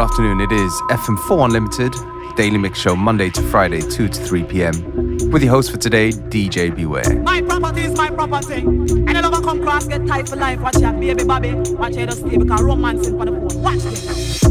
afternoon. It is FM4 Unlimited, daily mix show Monday to Friday, 2 to 3 p.m. With your host for today, DJ Beware. My property is my property. And I come cross, get for life. Watch baby Bobby. Watch stay because romancing for the. Watch.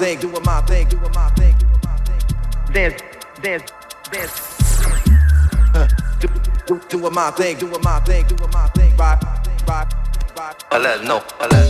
My thing, doing my thing, do doing my thing, doing my thing, rock, rock, rock. I let know, I let know, I let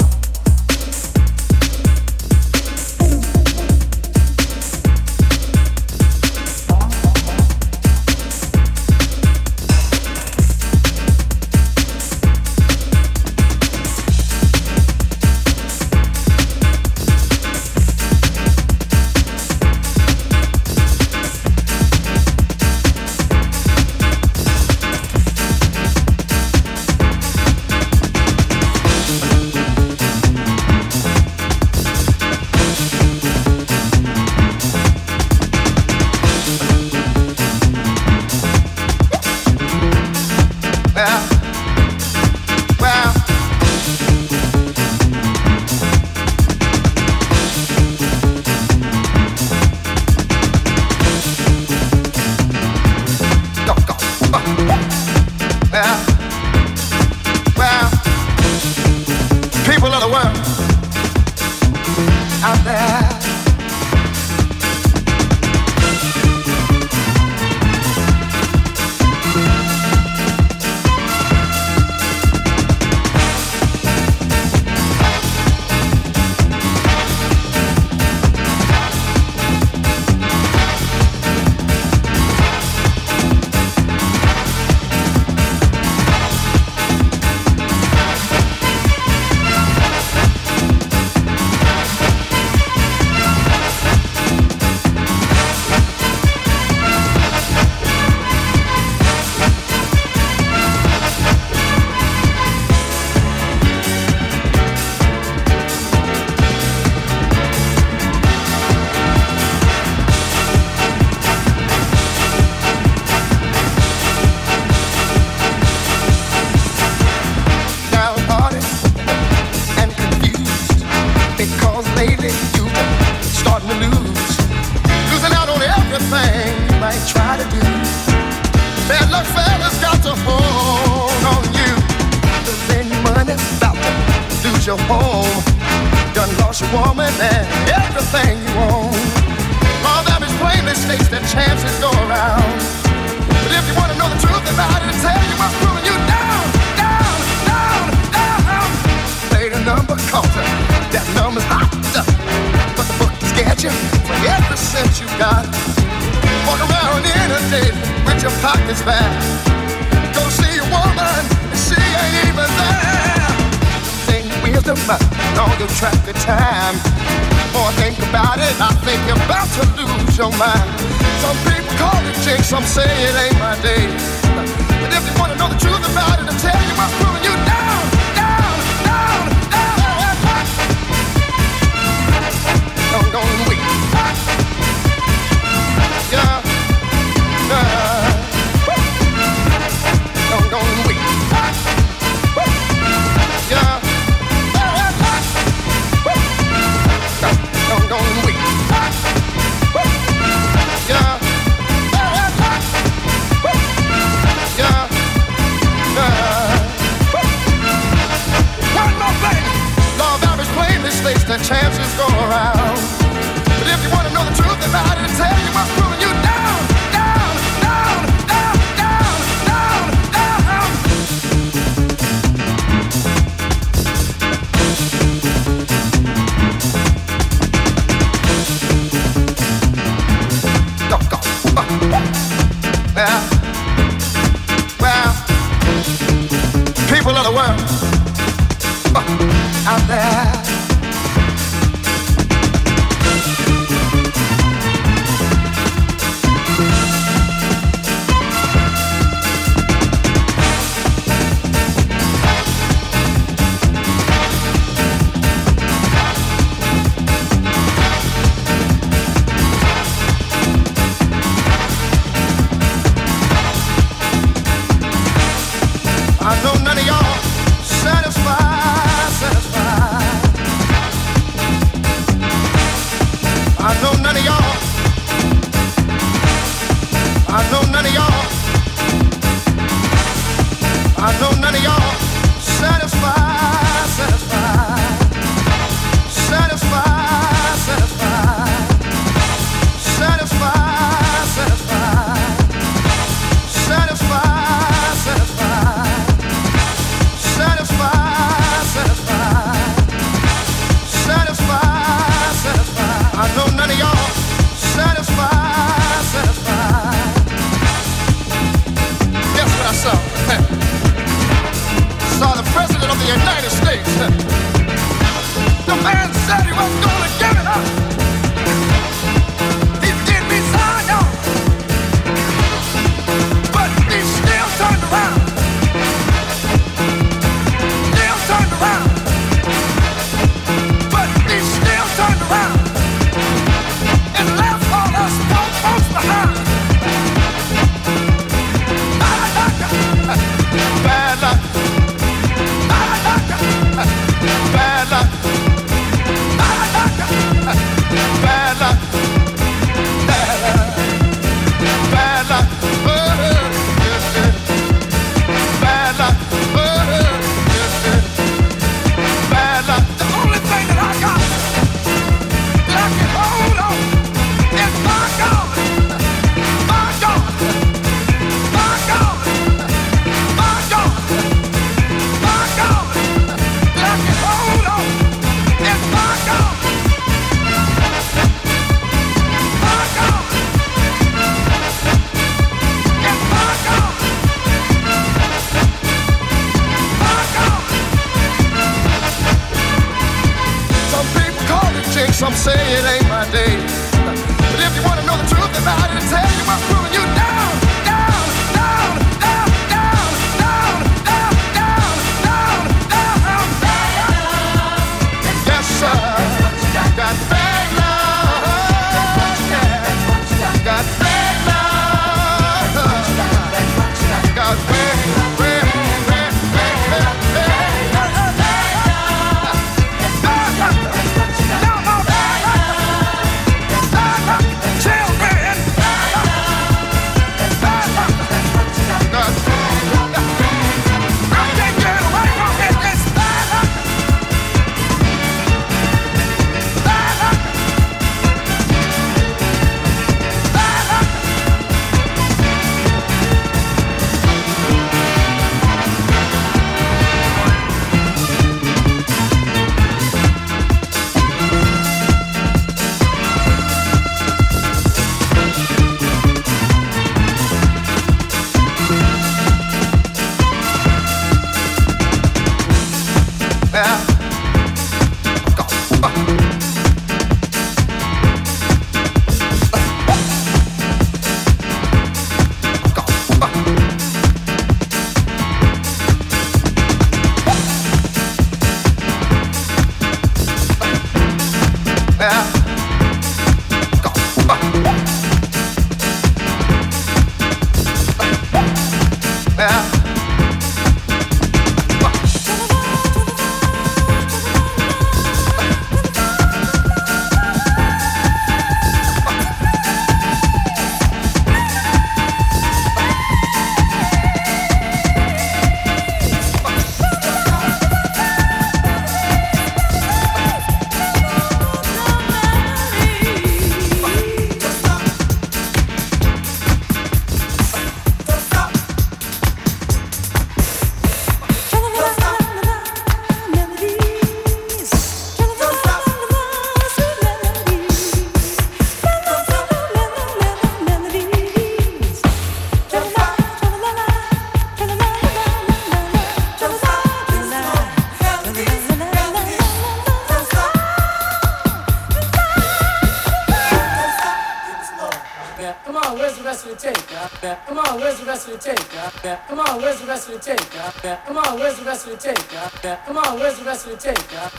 that's the tape.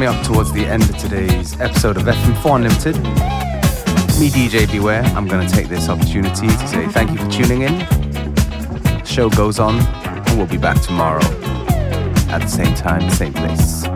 Coming up towards the end of today's episode of FM4 Unlimited. Me, DJ Beware, I'm going to take this opportunity to say thank you for tuning in. The show goes on, and we'll be back tomorrow at the same time, same place.